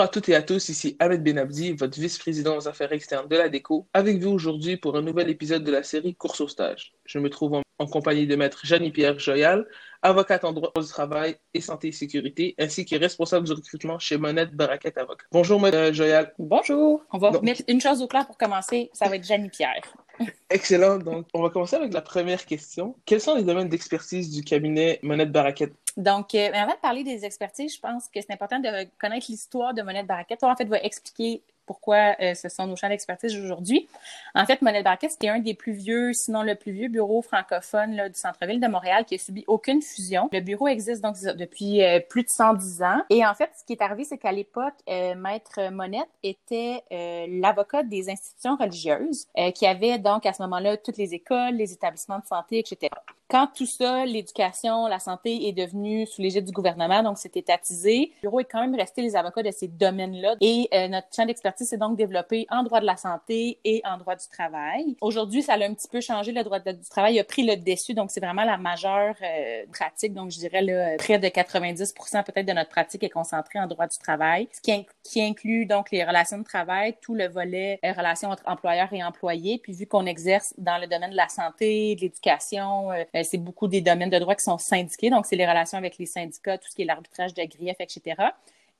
Bonjour à toutes et à tous, ici Ahmed Benabdi, votre vice-président aux affaires externes de la DECO, avec vous aujourd'hui pour un nouvel épisode de la série Course au stage. Je me trouve en, en compagnie de maître Jeannie-Pierre Joyal, avocate en droit du travail et santé et sécurité, ainsi que responsable du recrutement chez Monette Baraquette Avocat. Bonjour, maître Joyal. Bonjour. On va Donc, mettre une chose au clair pour commencer, ça va être Jeannie-Pierre. Excellent. Donc, on va commencer avec la première question. Quels sont les domaines d'expertise du cabinet Monette Baraquette? Donc, euh, avant de parler des expertises, je pense que c'est important de connaître l'histoire de Monette Baraquette. Toi, en fait, va expliquer pourquoi euh, ce sont nos champs d'expertise aujourd'hui. En fait, Monette Barquette, c'était un des plus vieux, sinon le plus vieux bureau francophone du centre-ville de Montréal qui a subi aucune fusion. Le bureau existe donc depuis euh, plus de 110 ans. Et en fait, ce qui est arrivé, c'est qu'à l'époque, euh, Maître Monette était l'avocat des institutions religieuses qui avait donc à ce moment-là toutes les écoles, les établissements de santé, etc. Quand tout ça, l'éducation, la santé est devenu sous l'égide du gouvernement, donc c'est étatisé, le bureau est quand même resté les avocats de ces domaines-là. Et notre champ d'expertise s'est donc développé en droit de la santé et en droit du travail. Aujourd'hui, ça a un petit peu changé. Le droit du travail a pris le dessus, donc c'est vraiment la majeure euh, pratique. Donc, je dirais là, près de 90 peut-être de notre pratique est concentrée en droit du travail, ce qui, qui inclut donc les relations de travail, tout le volet euh, relations entre employeurs et employés. Puis vu qu'on exerce dans le domaine de la santé, de l'éducation, euh, c'est beaucoup des domaines de droit qui sont syndiqués, donc c'est les relations avec les syndicats, tout ce qui est l'arbitrage de griefs, etc.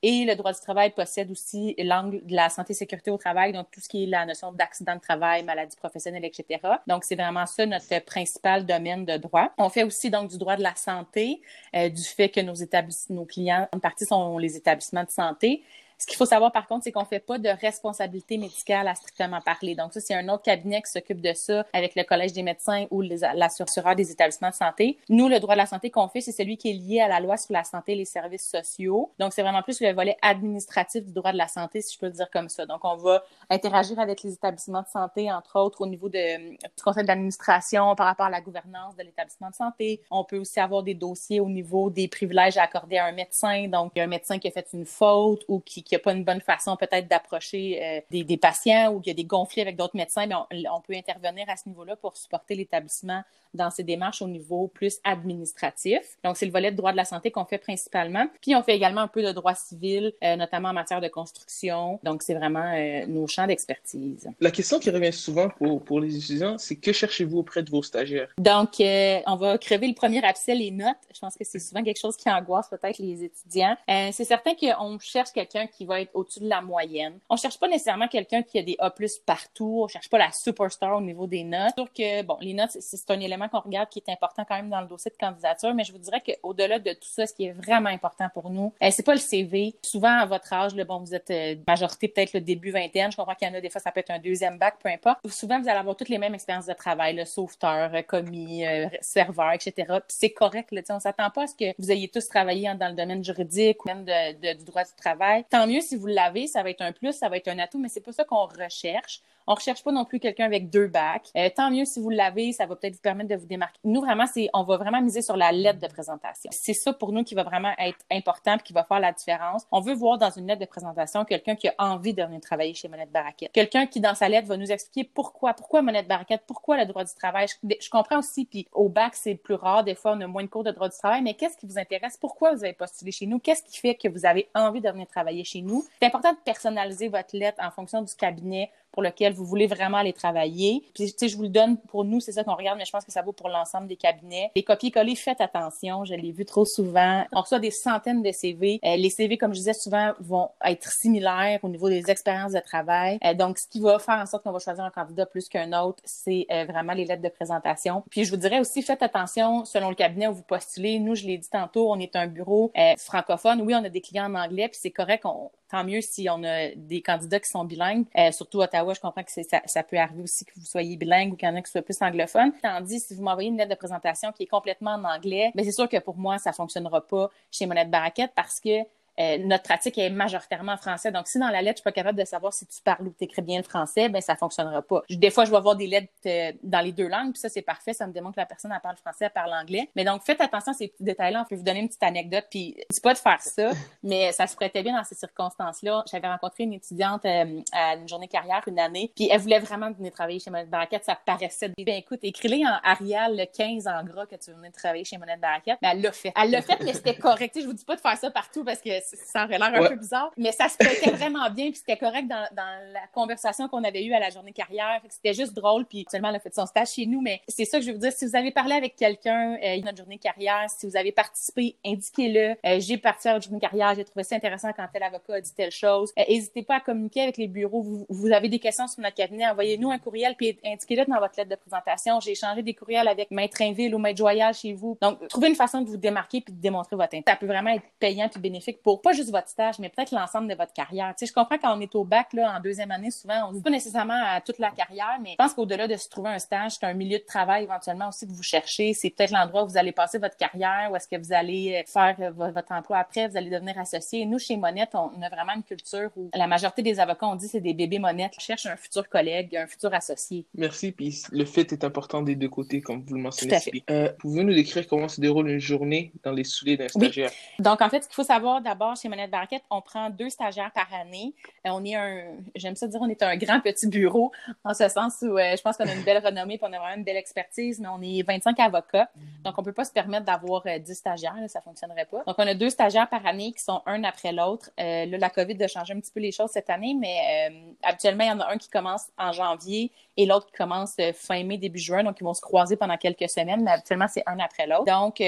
Et le droit du travail possède aussi l'angle de la santé et sécurité au travail, donc tout ce qui est la notion d'accident de travail, maladie professionnelle, etc. Donc, c'est vraiment ça notre principal domaine de droit. On fait aussi donc du droit de la santé, euh, du fait que nos établissements, nos clients, en partie sont les établissements de santé. Ce qu'il faut savoir, par contre, c'est qu'on fait pas de responsabilité médicale à strictement parler. Donc, ça, c'est un autre cabinet qui s'occupe de ça avec le Collège des médecins ou l'assureur des établissements de santé. Nous, le droit de la santé qu'on fait, c'est celui qui est lié à la loi sur la santé et les services sociaux. Donc, c'est vraiment plus le volet administratif du droit de la santé, si je peux le dire comme ça. Donc, on va interagir avec les établissements de santé, entre autres, au niveau de, du conseil d'administration par rapport à la gouvernance de l'établissement de santé. On peut aussi avoir des dossiers au niveau des privilèges à accorder à un médecin. Donc, un médecin qui a fait une faute ou qui qu'il n'y a pas une bonne façon peut-être d'approcher euh, des, des, patients ou qu'il y a des conflits avec d'autres médecins, mais on, on, peut intervenir à ce niveau-là pour supporter l'établissement dans ses démarches au niveau plus administratif. Donc, c'est le volet de droit de la santé qu'on fait principalement. Puis, on fait également un peu de droit civil, euh, notamment en matière de construction. Donc, c'est vraiment euh, nos champs d'expertise. La question qui revient souvent pour, pour les étudiants, c'est que cherchez-vous auprès de vos stagiaires? Donc, euh, on va crever le premier abcès, les notes. Je pense que c'est souvent quelque chose qui angoisse peut-être les étudiants. Euh, c'est certain qu'on cherche quelqu'un qui va être au-dessus de la moyenne. On cherche pas nécessairement quelqu'un qui a des A+, partout. On cherche pas la superstar au niveau des notes. Sûr que, bon, les notes, c'est un élément qu'on regarde qui est important quand même dans le dossier de candidature, mais je vous dirais qu'au-delà de tout ça, ce qui est vraiment important pour nous, euh, c'est pas le CV. Souvent, à votre âge, bon, vous êtes euh, majorité peut-être le début vingtaine. Je comprends qu'il y en a des fois, ça peut être un deuxième bac, peu importe. Souvent, vous allez avoir toutes les mêmes expériences de travail, le sauveteur, euh, commis, euh, serveur, etc. C'est correct. Là, on s'attend pas à ce que vous ayez tous travaillé dans le domaine juridique ou même du droit du travail. Mieux si vous l'avez, ça va être un plus, ça va être un atout, mais c'est pas ça qu'on recherche. On recherche pas non plus quelqu'un avec deux bacs. Euh, tant mieux si vous l'avez, ça va peut-être vous permettre de vous démarquer. Nous, vraiment, c'est, on va vraiment miser sur la lettre de présentation. C'est ça pour nous qui va vraiment être important et qui va faire la différence. On veut voir dans une lettre de présentation quelqu'un qui a envie de venir travailler chez Monette Baraquette. Quelqu'un qui, dans sa lettre, va nous expliquer pourquoi, pourquoi Monette Baraquette, pourquoi le droit du travail. Je, je comprends aussi, puis au bac, c'est plus rare. Des fois, on a moins de cours de droit du travail, mais qu'est-ce qui vous intéresse? Pourquoi vous avez postulé chez nous? Qu'est-ce qui fait que vous avez envie de venir travailler chez nous? C'est important de personnaliser votre lettre en fonction du cabinet pour lequel vous voulez vraiment aller travailler. Puis, tu sais, je vous le donne pour nous, c'est ça qu'on regarde, mais je pense que ça vaut pour l'ensemble des cabinets. Les copier-coller, faites attention. Je l'ai vu trop souvent. On reçoit des centaines de CV. Euh, les CV, comme je disais souvent, vont être similaires au niveau des expériences de travail. Euh, donc, ce qui va faire en sorte qu'on va choisir un candidat plus qu'un autre, c'est euh, vraiment les lettres de présentation. Puis, je vous dirais aussi, faites attention selon le cabinet où vous postulez. Nous, je l'ai dit tantôt, on est un bureau francophone. Oui, on a des clients en anglais, puis c'est correct. On, tant mieux si on a des candidats qui sont bilingues. Euh, surtout Ottawa, je comprends que ça, ça, peut arriver aussi que vous soyez bilingue ou qu'il y en a qui soient plus anglophones. Tandis si vous m'envoyez une lettre de présentation qui est complètement en anglais, ben c'est sûr que pour moi, ça fonctionnera pas chez Monette Baraquette parce que euh, notre pratique est majoritairement en français. Donc, si dans la lettre, je suis pas capable de savoir si tu parles ou tu écris bien le français, ben ça fonctionnera pas. Des fois, je vais avoir des lettres euh, dans les deux langues, puis ça, c'est parfait. Ça me démontre que la personne, elle parle français, elle parle anglais. Mais donc, faites attention à ces petits détails-là. On peut vous donner une petite anecdote, puis c'est pas de faire ça, mais ça se prêtait bien dans ces circonstances-là. J'avais rencontré une étudiante euh, à une journée carrière une année, puis elle voulait vraiment venir travailler chez Monette Baraquette. Ça paraissait bien. Écoute, écris-le en Arial le 15 en gras que tu veux venir travailler chez Monette Baraquette. Mais elle l'a fait. Elle l'a fait, mais c'était correct. je vous dis pas de faire ça partout parce que ça aurait l'air un peu bizarre, mais ça se prêtait vraiment bien, puis c'était correct dans, dans, la conversation qu'on avait eue à la journée carrière. C'était juste drôle, puis seulement elle a fait son stage chez nous, mais c'est ça que je veux vous dire. Si vous avez parlé avec quelqu'un euh, notre journée carrière, si vous avez participé, indiquez-le. Euh, j'ai participé à votre journée carrière, j'ai trouvé ça intéressant quand tel avocat a dit telle chose. Euh, n'hésitez pas à communiquer avec les bureaux. Vous, vous, avez des questions sur notre cabinet, envoyez-nous un courriel, puis indiquez-le dans votre lettre de présentation. J'ai échangé des courriels avec Maître Inville ou Maître Joyal chez vous. Donc, trouvez une façon de vous démarquer puis de démontrer votre intérêt. Ça peut vraiment être payant puis bénéfique pour pas juste votre stage, mais peut-être l'ensemble de votre carrière. Tu sais, je comprends quand on est au bac, là, en deuxième année, souvent, on ne dit pas nécessairement à toute la carrière, mais je pense qu'au-delà de se trouver un stage, c'est un milieu de travail éventuellement aussi que vous cherchez. C'est peut-être l'endroit où vous allez passer votre carrière, où est-ce que vous allez euh, faire euh, votre emploi après, vous allez devenir associé. Nous, chez Monette, on a vraiment une culture où la majorité des avocats, on dit c'est des bébés Monette, on cherche un futur collègue, un futur associé. Merci. Puis le fait est important des deux côtés, comme vous le mentionnez. Euh, pouvez-vous nous décrire comment se déroule une journée dans les souliers d'un stagiaire? Donc, en fait, ce qu'il faut savoir d'abord chez Monette Barquette, on prend deux stagiaires par année. on est un, j'aime ça dire, on est un grand petit bureau, en ce sens où je pense qu'on a une belle renommée, puis on a vraiment une belle expertise, mais on est 25 avocats. Donc, on peut pas se permettre d'avoir 10 stagiaires, là, ça fonctionnerait pas. Donc, on a deux stagiaires par année qui sont un après l'autre. Euh, là, la COVID a changé un petit peu les choses cette année, mais euh, habituellement, il y en a un qui commence en janvier et l'autre qui commence euh, fin mai, début juin. Donc, ils vont se croiser pendant quelques semaines, mais habituellement, c'est un après l'autre. Donc,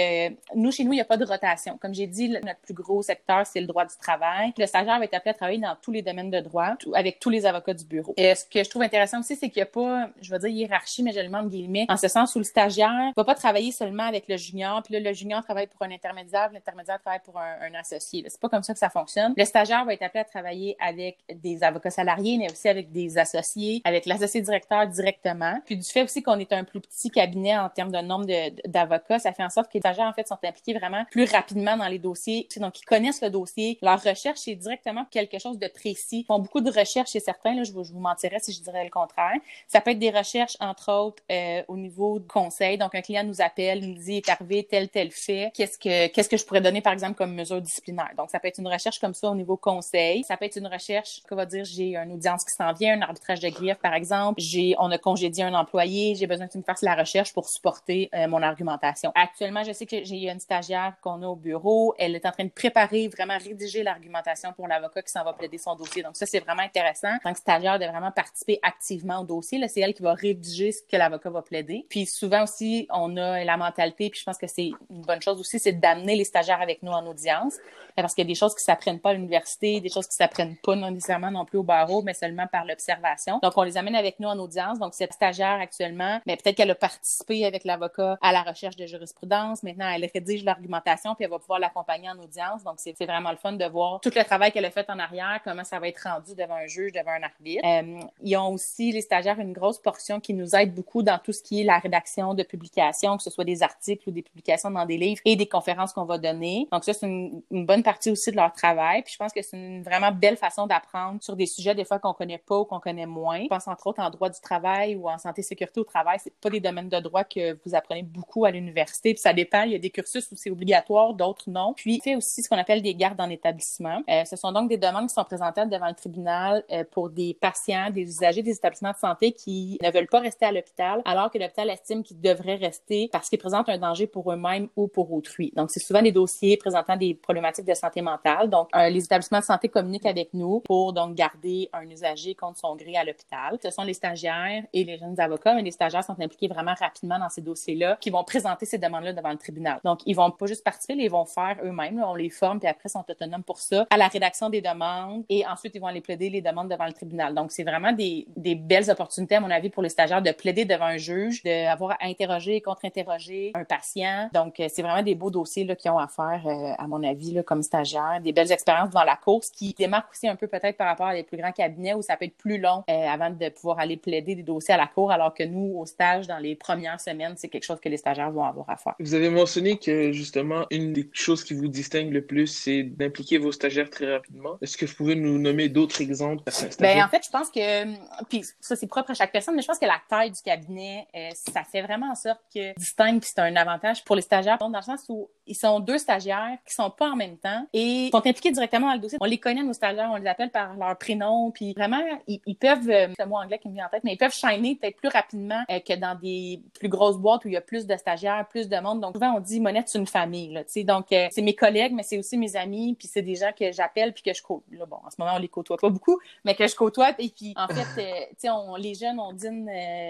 nous, chez nous, il n'y a pas de rotation. Comme j'ai dit, notre plus gros secteur, c'est le droit du travail. Le stagiaire va être appelé à travailler dans tous les domaines de droit, avec tous les avocats du bureau. Et ce que je trouve intéressant aussi, c'est qu'il n'y a pas, je vais dire hiérarchie, mais je le mets en guillemets, en ce sens où le stagiaire va pas travailler seulement avec le junior, puis là, le junior travaille pour un intermédiaire, l'intermédiaire travaille pour un, un associé. C'est pas comme ça que ça fonctionne. Le stagiaire va être appelé à travailler avec des avocats salariés, mais aussi avec des associés, avec l'associé directeur directement. Puis du fait aussi qu'on est un plus petit cabinet en termes de nombre d'avocats, ça fait en sorte que les stagiaires, en fait, sont impliqués vraiment plus rapidement dans les dossiers. Donc, ils connaissent le dossier. Leur recherche, c'est directement quelque chose de précis. Ils font beaucoup de recherches chez certains. Là, je, vous, je vous mentirais si je dirais le contraire. Ça peut être des recherches, entre autres, euh, au niveau de conseil. Donc, un client nous appelle, nous dit, est arrivé tel, tel fait. Qu'est-ce que, qu'est-ce que je pourrais donner, par exemple, comme mesure disciplinaire? Donc, ça peut être une recherche comme ça au niveau conseil. Ça peut être une recherche, qu'on va dire, j'ai une audience qui s'en vient, un arbitrage de grief, par exemple. J'ai, on a congédié un employé, j'ai besoin que tu me fasses la recherche pour supporter euh, mon argumentation. Actuellement, je sais que j'ai une stagiaire qu'on a au bureau. Elle est en train de préparer, vraiment rédiger l'argumentation pour l'avocat qui s'en va plaider son dossier. Donc, ça, c'est vraiment intéressant. En tant que stagiaire, de vraiment participer activement au dossier. Là, c'est elle qui va rédiger ce que l'avocat va plaider. Puis souvent aussi, on a la mentalité, puis je pense que c'est une bonne chose aussi, c'est d'amener les stagiaires avec nous en audience. Parce qu'il y a des choses qui s'apprennent pas à l'université, des choses qui s'apprennent pas non nécessairement non plus au barreau, mais seulement par l'observation. Donc, on les amène avec nous en audience. Donc, cette stagiaire actuellement, mais peut-être qu'elle a participé avec l'avocat à la recherche de jurisprudence. Maintenant, elle rédige l'argumentation, puis elle va pouvoir l'accompagner en audience. Donc, c'est vraiment le fun de voir tout le travail qu'elle a fait en arrière, comment ça va être rendu devant un juge, devant un arbitre. Euh, ils ont aussi, les stagiaires, une grosse portion qui nous aide beaucoup dans tout ce qui est la rédaction de publications, que ce soit des articles ou des publications dans des livres et des conférences qu'on va donner. Donc, ça, c'est une, bonne partie aussi de leur travail. Puis je pense que c'est une vraiment belle façon d'apprendre sur des sujets des fois qu'on connaît pas ou qu'on connaît moins. Je pense entre autres en droit du travail ou en santé sécurité au travail, c'est pas des domaines de droit que vous apprenez beaucoup à l'université. Puis ça dépend, il y a des cursus où c'est obligatoire, d'autres non. Puis il fait aussi ce qu'on appelle des gardes en établissement. Euh, ce sont donc des demandes qui sont présentées devant le tribunal euh, pour des patients, des usagers des établissements de santé qui ne veulent pas rester à l'hôpital alors que l'hôpital estime qu'ils devraient rester parce qu'ils présentent un danger pour eux-mêmes ou pour autrui. Donc c'est souvent des dossiers présentant des problématiques de santé mentale. Donc, euh, les établissements de santé communiquent avec nous pour donc garder un usager contre son gré à l'hôpital. Ce sont les stagiaires et les jeunes avocats, mais les stagiaires sont impliqués vraiment rapidement dans ces dossiers-là, qui vont présenter ces demandes-là devant le tribunal. Donc, ils vont pas juste participer, ils vont faire eux-mêmes. On les forme, puis après, sont autonomes pour ça, à la rédaction des demandes, et ensuite, ils vont aller plaider les demandes devant le tribunal. Donc, c'est vraiment des, des belles opportunités, à mon avis, pour les stagiaires de plaider devant un juge, d'avoir à interroger, contre-interroger un patient. Donc, euh, c'est vraiment des beaux dossiers qu'ils ont à faire, euh, à mon avis, là, comme stagiaires, des belles expériences dans la course qui démarque aussi un peu peut-être par rapport à des plus grands cabinets où ça peut être plus long euh, avant de pouvoir aller plaider des dossiers à la cour, alors que nous, au stage, dans les premières semaines, c'est quelque chose que les stagiaires vont avoir à faire. Vous avez mentionné que justement, une des choses qui vous distingue le plus, c'est d'impliquer vos stagiaires très rapidement. Est-ce que vous pouvez nous nommer d'autres exemples? Ben, en fait, je pense que, puis ça, c'est propre à chaque personne, mais je pense que la taille du cabinet, euh, ça fait vraiment en sorte que distingue, puis c'est un avantage pour les stagiaires, dans le sens où ils sont deux stagiaires qui sont pas en même temps et sont impliqués directement dans le dossier. On les connaît, nos stagiaires, on les appelle par leur prénom, puis vraiment, ils, peuvent, euh, c'est le anglais qui me vient en tête, mais ils peuvent shiner peut-être plus rapidement euh, que dans des plus grosses boîtes où il y a plus de stagiaires, plus de monde. Donc souvent, on dit, Monette, c'est une famille, là, tu sais. Donc, euh, c'est mes collègues, mais c'est aussi mes amis, puis c'est des gens que j'appelle puis que je côtoie. Là, bon, en ce moment, on les côtoie pas beaucoup, mais que je côtoie. Et puis, en fait, tu sais, on, les jeunes, on dîne,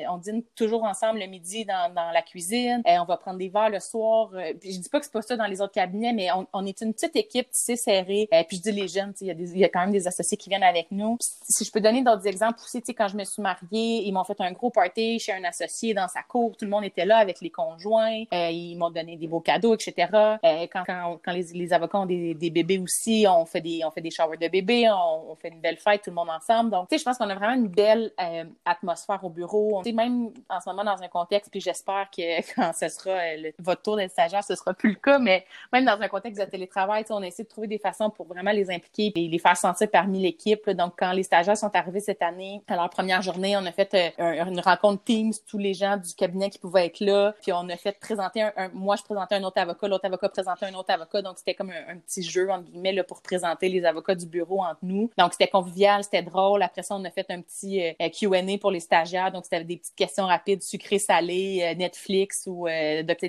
on dîne toujours ensemble le midi dans, dans la cuisine. on va prendre des verres le soir. puis je dis pas que c'est pas dans les autres cabinets, mais on, est une petite équipe, sais, serrée. puis je dis les jeunes, il y, y a quand même des associés qui viennent avec nous. si je peux donner d'autres exemples aussi, quand je me suis mariée, ils m'ont fait un gros party chez un associé dans sa cour. Tout le monde était là avec les conjoints. Euh, ils m'ont donné des beaux cadeaux, etc. Euh, quand, quand, quand les, les, avocats ont des, des, bébés aussi, on fait des, on fait des showers de bébés, on, on fait une belle fête, tout le monde ensemble. Donc, tu sais, je pense qu'on a vraiment une belle euh, atmosphère au bureau. Tu sais, même en ce moment dans un contexte, puis j'espère que quand ce sera votre tour d'être stagiaire, ce sera plus le cas, mais même dans un contexte de télétravail, on essaie de trouver des façons pour vraiment les impliquer et les faire sentir parmi l'équipe. Donc, quand les stagiaires sont arrivés cette année, à leur première journée, on a fait euh, une rencontre Teams, tous les gens du cabinet qui pouvaient être là. Puis on a fait présenter un, moi je présentais un autre avocat, l'autre avocat présentait un autre avocat. Donc c'était comme un, petit jeu entre guillemets là, pour présenter les avocats du bureau entre nous. Donc c'était convivial, c'était drôle. Après ça, on a fait un petit euh, Q&A pour les stagiaires. Donc c'était des petites questions rapides, sucrées, salées, euh, Netflix ou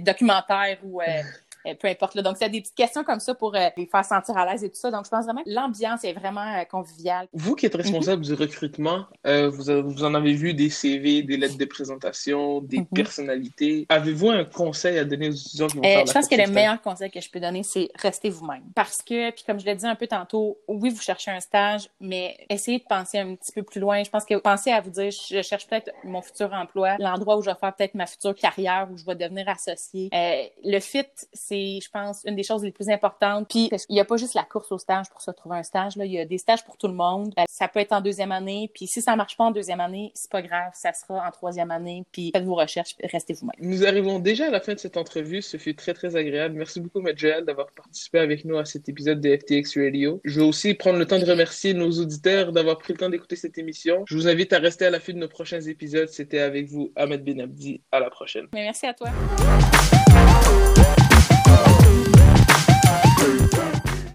documentaires ou euh, peu importe. Là. Donc, c'est des petites questions comme ça pour euh, les faire sentir à l'aise et tout ça. Donc, je pense vraiment que l'ambiance est vraiment euh, conviviale. Vous qui êtes responsable du recrutement, vous, vous, en avez vu des CV, des lettres de présentation, des mhm. personnalités. Avez-vous un conseil à donner aux étudiants qui vont faire Je pense que le meilleur conseil que je peux donner, c'est rester vous-même. Parce que, puis comme je l'ai dit un peu tantôt, oui, vous cherchez un stage, mais essayez de penser un petit peu plus loin. Je pense que pensez à vous dire, je cherche peut-être mon futur emploi, l'endroit où je vais faire peut-être ma future carrière, où je vais devenir associé. le fit, c'est je pense, une des choses les plus importantes. Puis, il n'y a pas juste la course au stage pour se trouver un stage. Là. Il y a des stages pour tout le monde. Euh, ça peut être en deuxième année. Puis, si ça marche pas en deuxième année, c'est pas grave. Ça sera en troisième année. Puis, faites vos recherches. Restez vous-même. Nous arrivons déjà à la fin de cette entrevue. Ce fut très, très agréable. Merci beaucoup, Joël, d'avoir participé avec nous à cet épisode de FTX Radio. Je veux aussi prendre le temps de remercier nos auditeurs d'avoir pris le temps d'écouter cette émission. Je vous invite à rester à l'affût de nos prochains épisodes. C'était avec vous, Ahmed Benabdi. À la prochaine. merci à toi.